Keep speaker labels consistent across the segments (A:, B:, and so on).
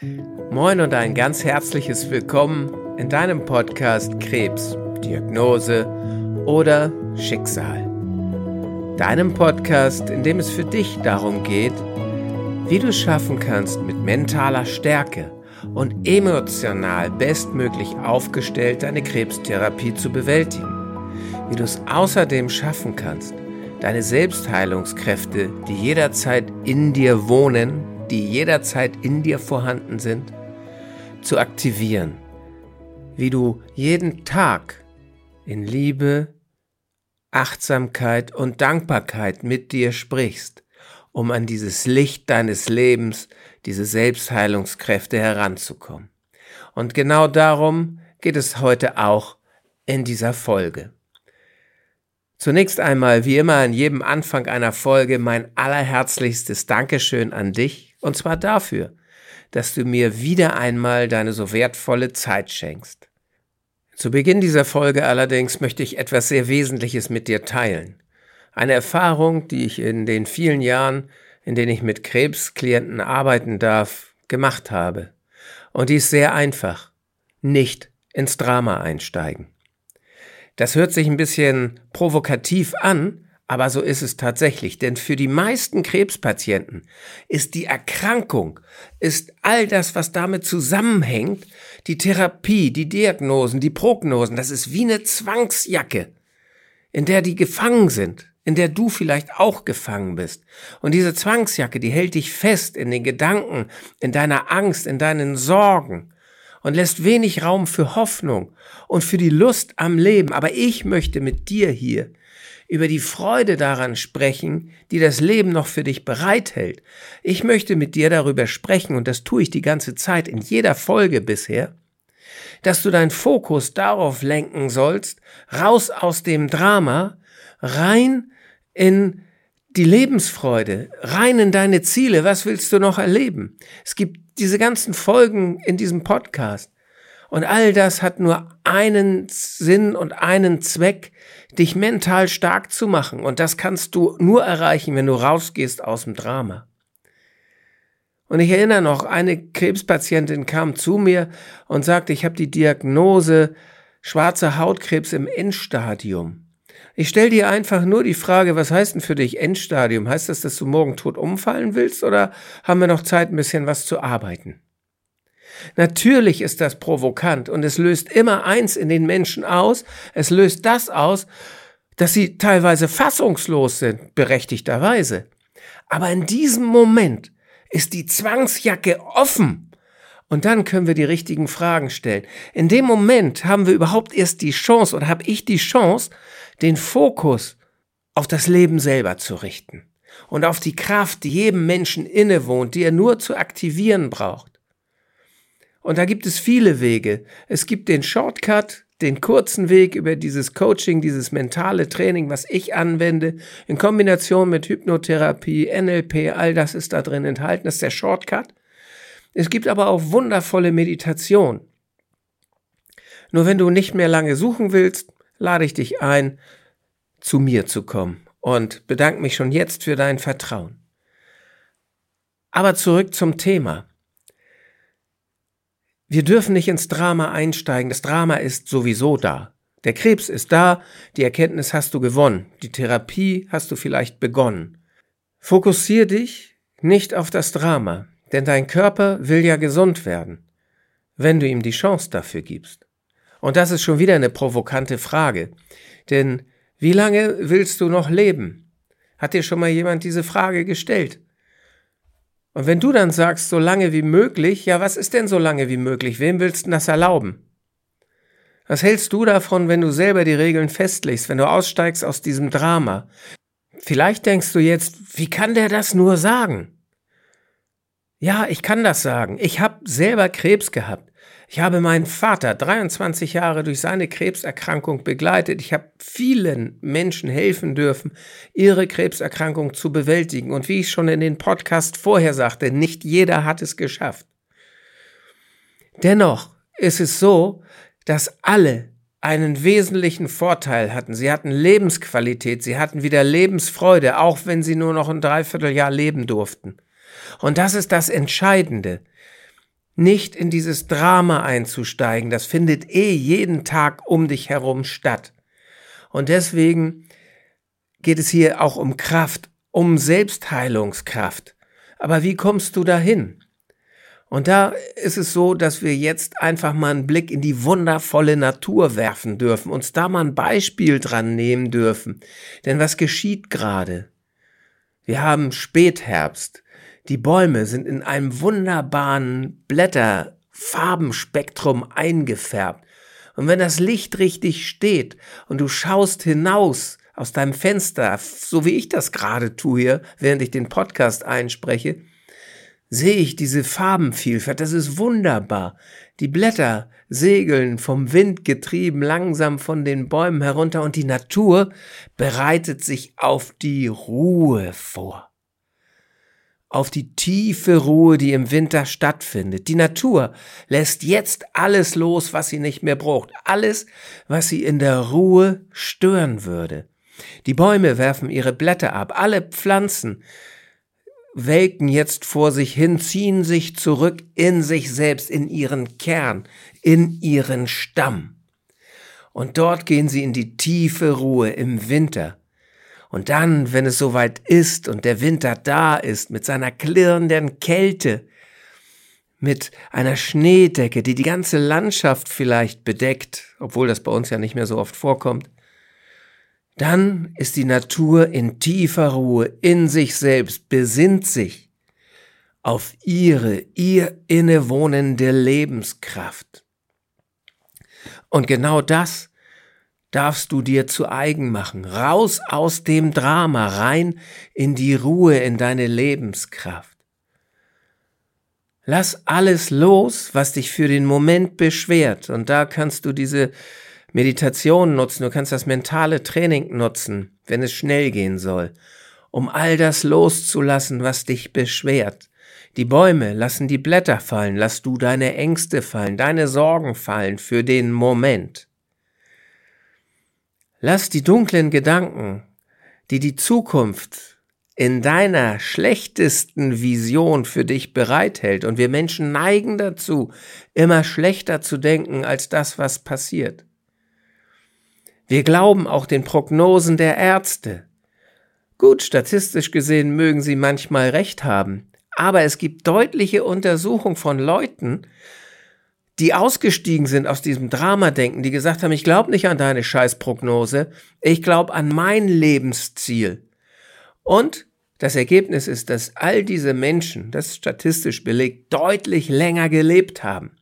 A: Moin und ein ganz herzliches Willkommen in deinem Podcast Krebs, Diagnose oder Schicksal. Deinem Podcast, in dem es für dich darum geht, wie du es schaffen kannst, mit mentaler Stärke und emotional bestmöglich aufgestellt deine Krebstherapie zu bewältigen. Wie du es außerdem schaffen kannst, deine Selbstheilungskräfte, die jederzeit in dir wohnen, die jederzeit in dir vorhanden sind, zu aktivieren. Wie du jeden Tag in Liebe, Achtsamkeit und Dankbarkeit mit dir sprichst, um an dieses Licht deines Lebens, diese Selbstheilungskräfte heranzukommen. Und genau darum geht es heute auch in dieser Folge. Zunächst einmal, wie immer an jedem Anfang einer Folge, mein allerherzlichstes Dankeschön an dich, und zwar dafür, dass du mir wieder einmal deine so wertvolle Zeit schenkst. Zu Beginn dieser Folge allerdings möchte ich etwas sehr Wesentliches mit dir teilen. Eine Erfahrung, die ich in den vielen Jahren, in denen ich mit Krebsklienten arbeiten darf, gemacht habe. Und die ist sehr einfach. Nicht ins Drama einsteigen. Das hört sich ein bisschen provokativ an, aber so ist es tatsächlich, denn für die meisten Krebspatienten ist die Erkrankung, ist all das, was damit zusammenhängt, die Therapie, die Diagnosen, die Prognosen, das ist wie eine Zwangsjacke, in der die gefangen sind, in der du vielleicht auch gefangen bist. Und diese Zwangsjacke, die hält dich fest in den Gedanken, in deiner Angst, in deinen Sorgen und lässt wenig Raum für Hoffnung und für die Lust am Leben. Aber ich möchte mit dir hier über die Freude daran sprechen, die das Leben noch für dich bereithält. Ich möchte mit dir darüber sprechen, und das tue ich die ganze Zeit in jeder Folge bisher, dass du deinen Fokus darauf lenken sollst, raus aus dem Drama, rein in die Lebensfreude, rein in deine Ziele. Was willst du noch erleben? Es gibt diese ganzen Folgen in diesem Podcast. Und all das hat nur einen Sinn und einen Zweck, dich mental stark zu machen. Und das kannst du nur erreichen, wenn du rausgehst aus dem Drama. Und ich erinnere noch, eine Krebspatientin kam zu mir und sagte, ich habe die Diagnose schwarzer Hautkrebs im Endstadium. Ich stelle dir einfach nur die Frage, was heißt denn für dich Endstadium? Heißt das, dass du morgen tot umfallen willst oder haben wir noch Zeit, ein bisschen was zu arbeiten? Natürlich ist das provokant und es löst immer eins in den Menschen aus. Es löst das aus, dass sie teilweise fassungslos sind, berechtigterweise. Aber in diesem Moment ist die Zwangsjacke offen und dann können wir die richtigen Fragen stellen. In dem Moment haben wir überhaupt erst die Chance oder habe ich die Chance, den Fokus auf das Leben selber zu richten und auf die Kraft, die jedem Menschen innewohnt, die er nur zu aktivieren braucht. Und da gibt es viele Wege. Es gibt den Shortcut, den kurzen Weg über dieses Coaching, dieses mentale Training, was ich anwende, in Kombination mit Hypnotherapie, NLP, all das ist da drin enthalten, das ist der Shortcut. Es gibt aber auch wundervolle Meditation. Nur wenn du nicht mehr lange suchen willst, lade ich dich ein, zu mir zu kommen und bedanke mich schon jetzt für dein Vertrauen. Aber zurück zum Thema. Wir dürfen nicht ins Drama einsteigen. Das Drama ist sowieso da. Der Krebs ist da, die Erkenntnis hast du gewonnen, die Therapie hast du vielleicht begonnen. Fokussier dich nicht auf das Drama. Denn dein Körper will ja gesund werden, wenn du ihm die Chance dafür gibst. Und das ist schon wieder eine provokante Frage. Denn wie lange willst du noch leben? Hat dir schon mal jemand diese Frage gestellt? Und wenn du dann sagst, so lange wie möglich, ja, was ist denn so lange wie möglich? Wem willst du das erlauben? Was hältst du davon, wenn du selber die Regeln festlegst, wenn du aussteigst aus diesem Drama? Vielleicht denkst du jetzt, wie kann der das nur sagen? Ja, ich kann das sagen. Ich habe selber Krebs gehabt. Ich habe meinen Vater 23 Jahre durch seine Krebserkrankung begleitet. Ich habe vielen Menschen helfen dürfen, ihre Krebserkrankung zu bewältigen. Und wie ich schon in den Podcast vorher sagte, nicht jeder hat es geschafft. Dennoch ist es so, dass alle einen wesentlichen Vorteil hatten. Sie hatten Lebensqualität, sie hatten wieder Lebensfreude, auch wenn sie nur noch ein Dreivierteljahr leben durften. Und das ist das Entscheidende. Nicht in dieses Drama einzusteigen. Das findet eh jeden Tag um dich herum statt. Und deswegen geht es hier auch um Kraft, um Selbstheilungskraft. Aber wie kommst du dahin? Und da ist es so, dass wir jetzt einfach mal einen Blick in die wundervolle Natur werfen dürfen, uns da mal ein Beispiel dran nehmen dürfen. Denn was geschieht gerade? Wir haben Spätherbst. Die Bäume sind in einem wunderbaren Blätterfarbenspektrum eingefärbt. Und wenn das Licht richtig steht und du schaust hinaus aus deinem Fenster, so wie ich das gerade tue hier, während ich den Podcast einspreche, sehe ich diese Farbenvielfalt. Das ist wunderbar. Die Blätter segeln vom Wind getrieben langsam von den Bäumen herunter und die Natur bereitet sich auf die Ruhe vor auf die tiefe Ruhe, die im Winter stattfindet. Die Natur lässt jetzt alles los, was sie nicht mehr braucht, alles, was sie in der Ruhe stören würde. Die Bäume werfen ihre Blätter ab, alle Pflanzen welken jetzt vor sich hin, ziehen sich zurück in sich selbst, in ihren Kern, in ihren Stamm. Und dort gehen sie in die tiefe Ruhe im Winter. Und dann, wenn es soweit ist und der Winter da ist, mit seiner klirrenden Kälte, mit einer Schneedecke, die die ganze Landschaft vielleicht bedeckt, obwohl das bei uns ja nicht mehr so oft vorkommt, dann ist die Natur in tiefer Ruhe in sich selbst, besinnt sich auf ihre, ihr innewohnende Lebenskraft. Und genau das darfst du dir zu eigen machen. Raus aus dem Drama, rein in die Ruhe, in deine Lebenskraft. Lass alles los, was dich für den Moment beschwert. Und da kannst du diese Meditation nutzen, du kannst das mentale Training nutzen, wenn es schnell gehen soll, um all das loszulassen, was dich beschwert. Die Bäume lassen die Blätter fallen, lass du deine Ängste fallen, deine Sorgen fallen für den Moment. Lass die dunklen Gedanken, die die Zukunft in deiner schlechtesten Vision für dich bereithält, und wir Menschen neigen dazu, immer schlechter zu denken als das, was passiert. Wir glauben auch den Prognosen der Ärzte. Gut, statistisch gesehen mögen sie manchmal recht haben, aber es gibt deutliche Untersuchungen von Leuten, die ausgestiegen sind aus diesem Dramadenken, die gesagt haben, ich glaube nicht an deine Scheißprognose, ich glaube an mein Lebensziel. Und das Ergebnis ist, dass all diese Menschen, das ist statistisch belegt, deutlich länger gelebt haben,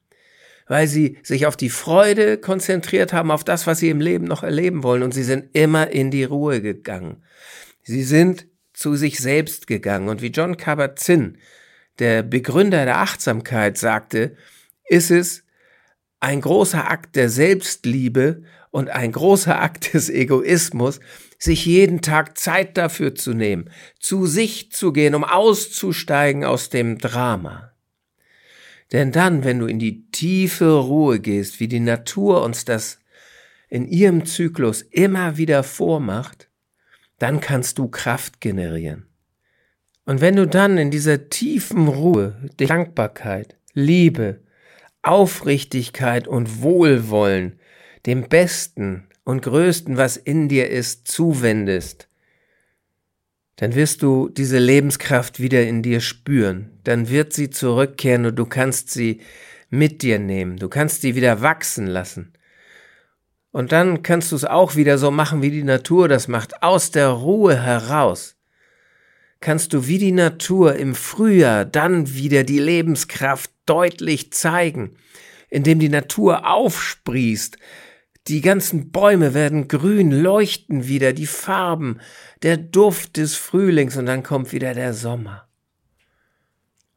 A: weil sie sich auf die Freude konzentriert haben, auf das, was sie im Leben noch erleben wollen, und sie sind immer in die Ruhe gegangen. Sie sind zu sich selbst gegangen. Und wie John Kabat-Zinn, der Begründer der Achtsamkeit, sagte, ist es ein großer Akt der Selbstliebe und ein großer Akt des Egoismus, sich jeden Tag Zeit dafür zu nehmen, zu sich zu gehen, um auszusteigen aus dem Drama. Denn dann, wenn du in die tiefe Ruhe gehst, wie die Natur uns das in ihrem Zyklus immer wieder vormacht, dann kannst du Kraft generieren. Und wenn du dann in dieser tiefen Ruhe Dankbarkeit, Liebe, Aufrichtigkeit und Wohlwollen dem Besten und Größten, was in dir ist, zuwendest, dann wirst du diese Lebenskraft wieder in dir spüren. Dann wird sie zurückkehren und du kannst sie mit dir nehmen. Du kannst sie wieder wachsen lassen. Und dann kannst du es auch wieder so machen, wie die Natur das macht, aus der Ruhe heraus kannst du wie die Natur im Frühjahr dann wieder die Lebenskraft deutlich zeigen, indem die Natur aufsprießt, die ganzen Bäume werden grün, leuchten wieder, die Farben, der Duft des Frühlings und dann kommt wieder der Sommer.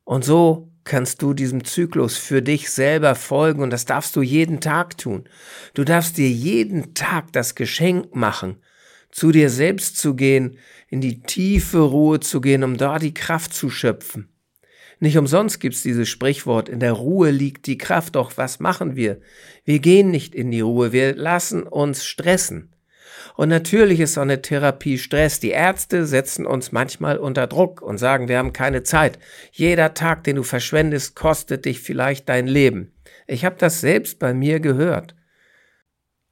A: Und so kannst du diesem Zyklus für dich selber folgen und das darfst du jeden Tag tun. Du darfst dir jeden Tag das Geschenk machen, zu dir selbst zu gehen, in die tiefe Ruhe zu gehen, um da die Kraft zu schöpfen. Nicht umsonst gibt's dieses Sprichwort, in der Ruhe liegt die Kraft, doch was machen wir? Wir gehen nicht in die Ruhe, wir lassen uns stressen. Und natürlich ist so eine Therapie Stress. Die Ärzte setzen uns manchmal unter Druck und sagen, wir haben keine Zeit. Jeder Tag, den du verschwendest, kostet dich vielleicht dein Leben. Ich habe das selbst bei mir gehört.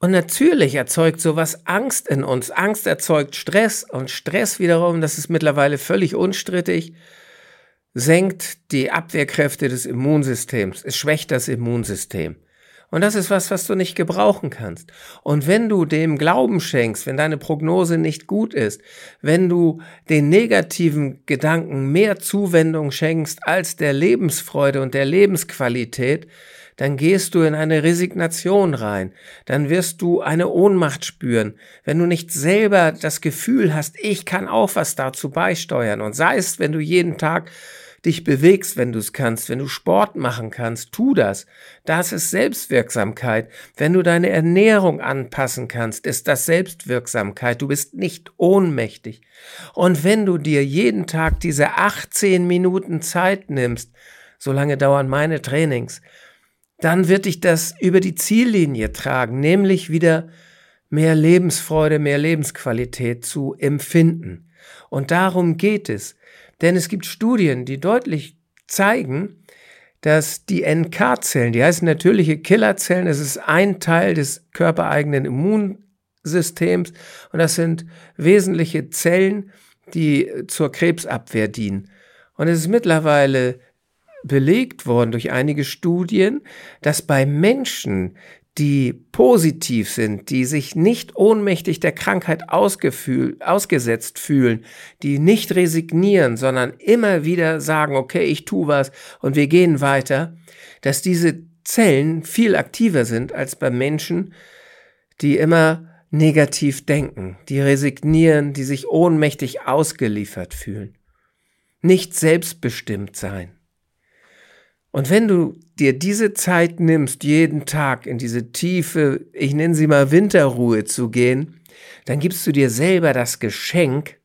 A: Und natürlich erzeugt sowas Angst in uns. Angst erzeugt Stress und Stress wiederum, das ist mittlerweile völlig unstrittig, senkt die Abwehrkräfte des Immunsystems. Es schwächt das Immunsystem. Und das ist was, was du nicht gebrauchen kannst. Und wenn du dem Glauben schenkst, wenn deine Prognose nicht gut ist, wenn du den negativen Gedanken mehr Zuwendung schenkst als der Lebensfreude und der Lebensqualität, dann gehst du in eine Resignation rein, dann wirst du eine Ohnmacht spüren, wenn du nicht selber das Gefühl hast, ich kann auch was dazu beisteuern und sei es, wenn du jeden Tag dich bewegst, wenn du es kannst, wenn du Sport machen kannst, tu das. Das ist Selbstwirksamkeit. Wenn du deine Ernährung anpassen kannst, ist das Selbstwirksamkeit. Du bist nicht ohnmächtig. Und wenn du dir jeden Tag diese 18 Minuten Zeit nimmst, so lange dauern meine Trainings, dann wird dich das über die Ziellinie tragen, nämlich wieder mehr Lebensfreude, mehr Lebensqualität zu empfinden. Und darum geht es. Denn es gibt Studien, die deutlich zeigen, dass die NK-Zellen, die heißen natürliche Killerzellen, das ist ein Teil des körpereigenen Immunsystems und das sind wesentliche Zellen, die zur Krebsabwehr dienen. Und es ist mittlerweile belegt worden durch einige Studien, dass bei Menschen, die positiv sind, die sich nicht ohnmächtig der Krankheit ausgesetzt fühlen, die nicht resignieren, sondern immer wieder sagen, okay, ich tu was und wir gehen weiter, dass diese Zellen viel aktiver sind als bei Menschen, die immer negativ denken, die resignieren, die sich ohnmächtig ausgeliefert fühlen. Nicht selbstbestimmt sein. Und wenn du dir diese Zeit nimmst, jeden Tag in diese tiefe, ich nenne sie mal Winterruhe zu gehen, dann gibst du dir selber das Geschenk,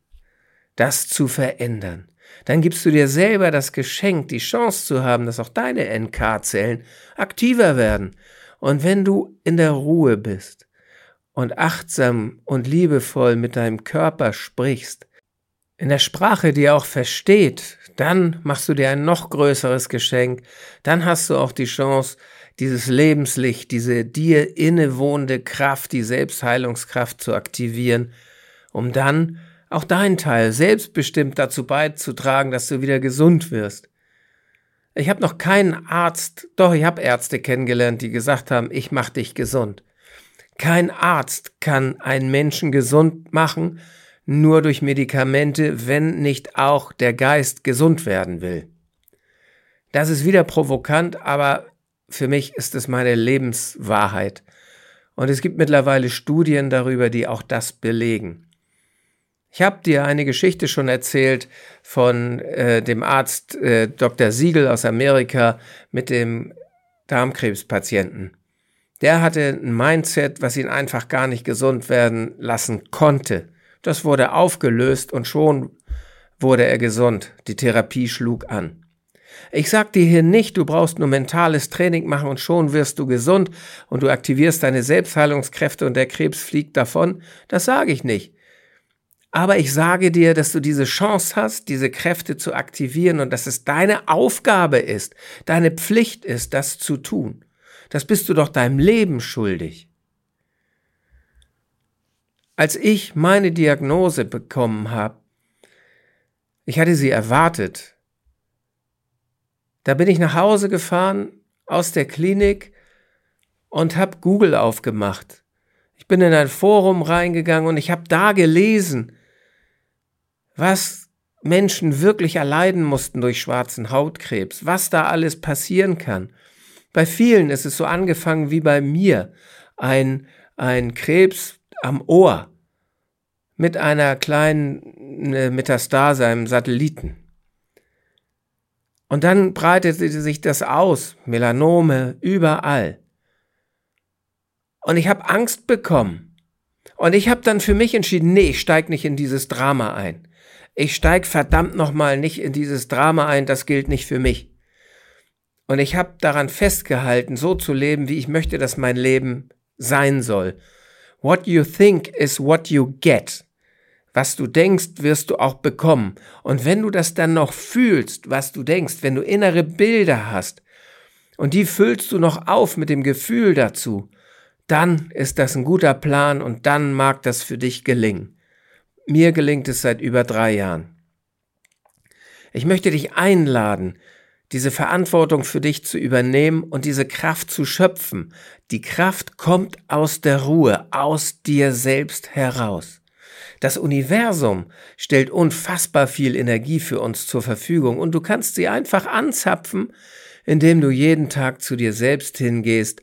A: das zu verändern. Dann gibst du dir selber das Geschenk, die Chance zu haben, dass auch deine NK-Zellen aktiver werden. Und wenn du in der Ruhe bist und achtsam und liebevoll mit deinem Körper sprichst, in der Sprache, die er auch versteht, dann machst du dir ein noch größeres Geschenk, dann hast du auch die Chance, dieses Lebenslicht, diese dir innewohnende Kraft, die Selbstheilungskraft zu aktivieren, um dann auch deinen Teil selbstbestimmt dazu beizutragen, dass du wieder gesund wirst. Ich habe noch keinen Arzt, doch ich habe Ärzte kennengelernt, die gesagt haben, ich mach dich gesund. Kein Arzt kann einen Menschen gesund machen, nur durch Medikamente, wenn nicht auch der Geist gesund werden will. Das ist wieder provokant, aber für mich ist es meine Lebenswahrheit. Und es gibt mittlerweile Studien darüber, die auch das belegen. Ich habe dir eine Geschichte schon erzählt von äh, dem Arzt äh, Dr. Siegel aus Amerika mit dem Darmkrebspatienten. Der hatte ein Mindset, was ihn einfach gar nicht gesund werden lassen konnte. Das wurde aufgelöst und schon wurde er gesund. Die Therapie schlug an. Ich sag dir hier nicht, du brauchst nur mentales Training machen und schon wirst du gesund und du aktivierst deine Selbstheilungskräfte und der Krebs fliegt davon. Das sage ich nicht. Aber ich sage dir, dass du diese Chance hast, diese Kräfte zu aktivieren und dass es deine Aufgabe ist, deine Pflicht ist, das zu tun. Das bist du doch deinem Leben schuldig. Als ich meine Diagnose bekommen habe, ich hatte sie erwartet, da bin ich nach Hause gefahren aus der Klinik und habe Google aufgemacht. Ich bin in ein Forum reingegangen und ich habe da gelesen, was Menschen wirklich erleiden mussten durch schwarzen Hautkrebs, was da alles passieren kann. Bei vielen ist es so angefangen wie bei mir. Ein, ein Krebs am Ohr mit einer kleinen äh, Metastase, einem Satelliten. Und dann breitete sich das aus, Melanome überall. Und ich habe Angst bekommen. Und ich habe dann für mich entschieden, nee, ich steig nicht in dieses Drama ein. Ich steig verdammt nochmal nicht in dieses Drama ein, das gilt nicht für mich. Und ich habe daran festgehalten, so zu leben, wie ich möchte, dass mein Leben sein soll What you think is what you get. Was du denkst, wirst du auch bekommen. Und wenn du das dann noch fühlst, was du denkst, wenn du innere Bilder hast, und die füllst du noch auf mit dem Gefühl dazu, dann ist das ein guter Plan und dann mag das für dich gelingen. Mir gelingt es seit über drei Jahren. Ich möchte dich einladen, diese Verantwortung für dich zu übernehmen und diese Kraft zu schöpfen. Die Kraft kommt aus der Ruhe, aus dir selbst heraus. Das Universum stellt unfassbar viel Energie für uns zur Verfügung und du kannst sie einfach anzapfen, indem du jeden Tag zu dir selbst hingehst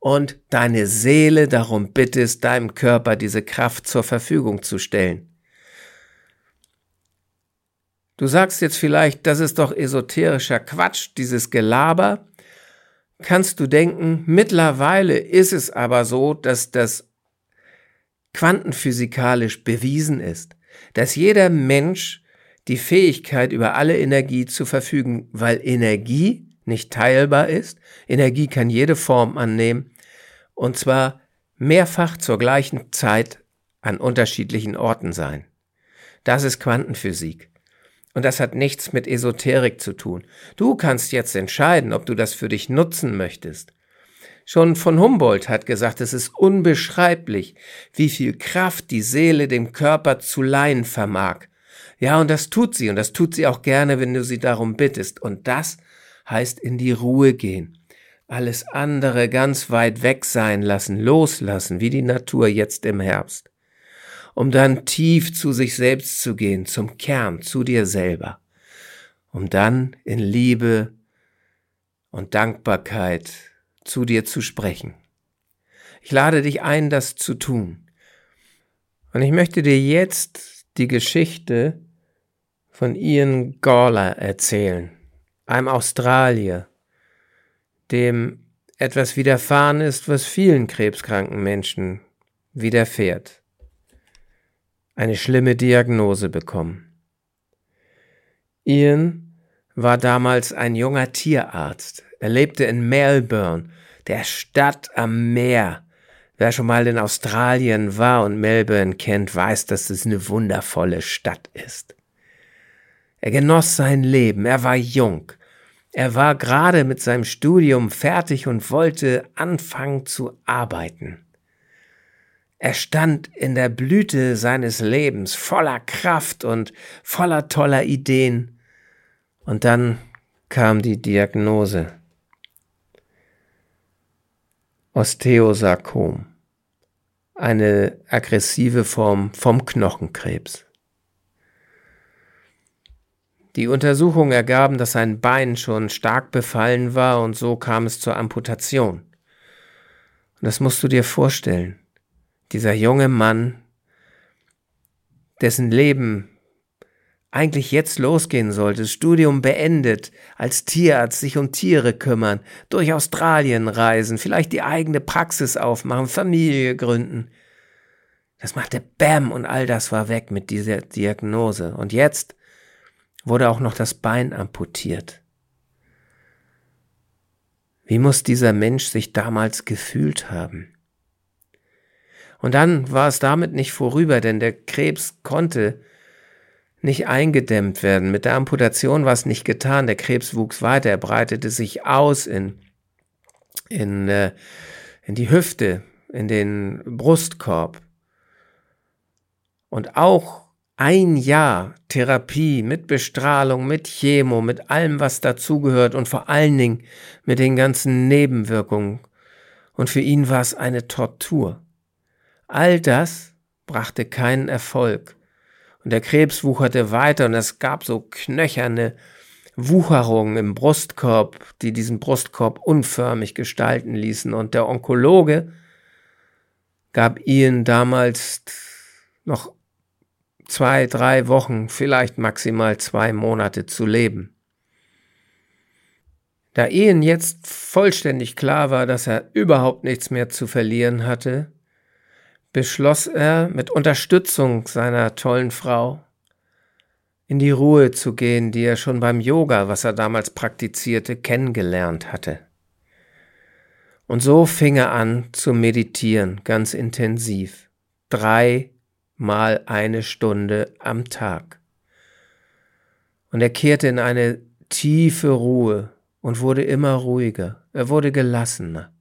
A: und deine Seele darum bittest, deinem Körper diese Kraft zur Verfügung zu stellen. Du sagst jetzt vielleicht, das ist doch esoterischer Quatsch, dieses Gelaber. Kannst du denken, mittlerweile ist es aber so, dass das quantenphysikalisch bewiesen ist, dass jeder Mensch die Fähigkeit über alle Energie zu verfügen, weil Energie nicht teilbar ist. Energie kann jede Form annehmen und zwar mehrfach zur gleichen Zeit an unterschiedlichen Orten sein. Das ist Quantenphysik. Und das hat nichts mit Esoterik zu tun. Du kannst jetzt entscheiden, ob du das für dich nutzen möchtest. Schon von Humboldt hat gesagt, es ist unbeschreiblich, wie viel Kraft die Seele dem Körper zu leihen vermag. Ja, und das tut sie, und das tut sie auch gerne, wenn du sie darum bittest. Und das heißt in die Ruhe gehen. Alles andere ganz weit weg sein lassen, loslassen, wie die Natur jetzt im Herbst. Um dann tief zu sich selbst zu gehen, zum Kern, zu dir selber. Um dann in Liebe und Dankbarkeit zu dir zu sprechen. Ich lade dich ein, das zu tun. Und ich möchte dir jetzt die Geschichte von Ian Gawler erzählen, einem Australier, dem etwas widerfahren ist, was vielen krebskranken Menschen widerfährt. Eine schlimme Diagnose bekommen. Ian war damals ein junger Tierarzt. Er lebte in Melbourne, der Stadt am Meer. Wer schon mal in Australien war und Melbourne kennt, weiß, dass es eine wundervolle Stadt ist. Er genoss sein Leben, er war jung. Er war gerade mit seinem Studium fertig und wollte anfangen zu arbeiten. Er stand in der Blüte seines Lebens, voller Kraft und voller toller Ideen. Und dann kam die Diagnose. Osteosarkom, eine aggressive Form vom Knochenkrebs. Die Untersuchungen ergaben, dass sein Bein schon stark befallen war und so kam es zur Amputation. Und das musst du dir vorstellen. Dieser junge Mann, dessen Leben eigentlich jetzt losgehen sollte, Studium beendet, als Tierarzt sich um Tiere kümmern, durch Australien reisen, vielleicht die eigene Praxis aufmachen, Familie gründen. Das machte Bäm und all das war weg mit dieser Diagnose. Und jetzt wurde auch noch das Bein amputiert. Wie muss dieser Mensch sich damals gefühlt haben? Und dann war es damit nicht vorüber, denn der Krebs konnte nicht eingedämmt werden. Mit der Amputation war es nicht getan. Der Krebs wuchs weiter, er breitete sich aus in, in, äh, in die Hüfte, in den Brustkorb. Und auch ein Jahr Therapie mit Bestrahlung, mit Chemo, mit allem, was dazugehört und vor allen Dingen mit den ganzen Nebenwirkungen. Und für ihn war es eine Tortur. All das brachte keinen Erfolg. Und der Krebs wucherte weiter und es gab so knöcherne Wucherungen im Brustkorb, die diesen Brustkorb unförmig gestalten ließen. Und der Onkologe gab Ian damals noch zwei, drei Wochen, vielleicht maximal zwei Monate zu leben. Da Ian jetzt vollständig klar war, dass er überhaupt nichts mehr zu verlieren hatte, beschloss er mit Unterstützung seiner tollen Frau in die Ruhe zu gehen, die er schon beim Yoga, was er damals praktizierte, kennengelernt hatte. Und so fing er an zu meditieren, ganz intensiv. Dreimal eine Stunde am Tag. Und er kehrte in eine tiefe Ruhe und wurde immer ruhiger. Er wurde gelassener,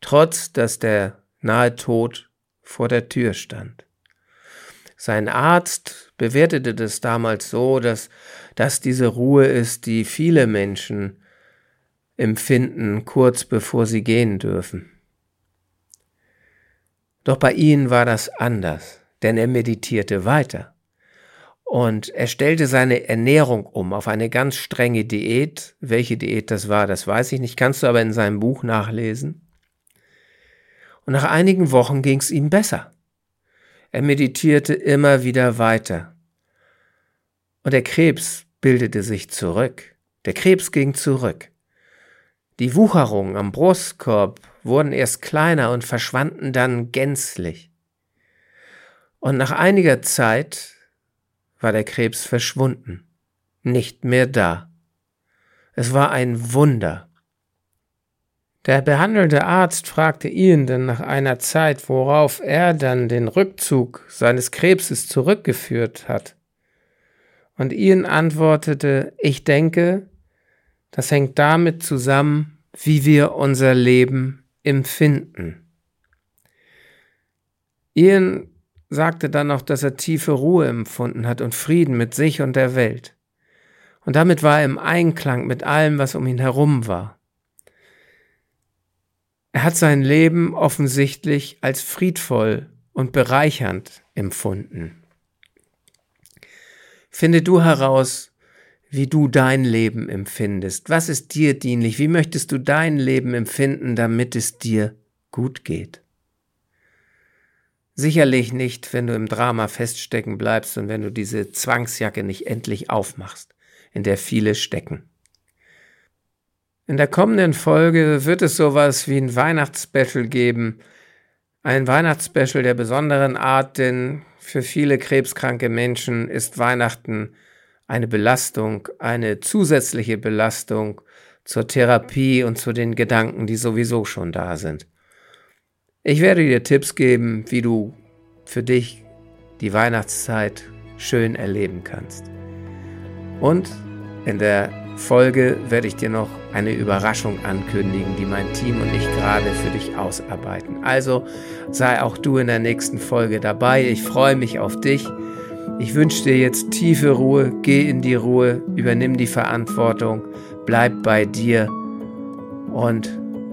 A: trotz dass der nahe Tod vor der Tür stand. Sein Arzt bewertete das damals so, dass das diese Ruhe ist, die viele Menschen empfinden, kurz bevor sie gehen dürfen. Doch bei ihnen war das anders, denn er meditierte weiter. Und er stellte seine Ernährung um auf eine ganz strenge Diät. Welche Diät das war, das weiß ich nicht, kannst du aber in seinem Buch nachlesen. Und nach einigen Wochen ging es ihm besser. Er meditierte immer wieder weiter. Und der Krebs bildete sich zurück. Der Krebs ging zurück. Die Wucherungen am Brustkorb wurden erst kleiner und verschwanden dann gänzlich. Und nach einiger Zeit war der Krebs verschwunden, nicht mehr da. Es war ein Wunder. Der behandelnde Arzt fragte Ian dann nach einer Zeit, worauf er dann den Rückzug seines Krebses zurückgeführt hat. Und Ian antwortete, ich denke, das hängt damit zusammen, wie wir unser Leben empfinden. Ian sagte dann noch, dass er tiefe Ruhe empfunden hat und Frieden mit sich und der Welt. Und damit war er im Einklang mit allem, was um ihn herum war. Er hat sein Leben offensichtlich als friedvoll und bereichernd empfunden. Finde du heraus, wie du dein Leben empfindest. Was ist dir dienlich? Wie möchtest du dein Leben empfinden, damit es dir gut geht? Sicherlich nicht, wenn du im Drama feststecken bleibst und wenn du diese Zwangsjacke nicht endlich aufmachst, in der viele stecken. In der kommenden Folge wird es sowas wie ein Weihnachtsspecial geben. Ein Weihnachtsspecial der besonderen Art, denn für viele krebskranke Menschen ist Weihnachten eine Belastung, eine zusätzliche Belastung zur Therapie und zu den Gedanken, die sowieso schon da sind. Ich werde dir Tipps geben, wie du für dich die Weihnachtszeit schön erleben kannst. Und in der Folge werde ich dir noch eine Überraschung ankündigen, die mein Team und ich gerade für dich ausarbeiten. Also sei auch du in der nächsten Folge dabei. Ich freue mich auf dich. Ich wünsche dir jetzt tiefe Ruhe, geh in die Ruhe, übernimm die Verantwortung, bleib bei dir und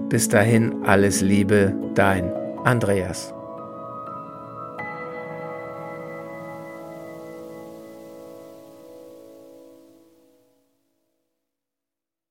A: bis dahin alles Liebe, dein Andreas.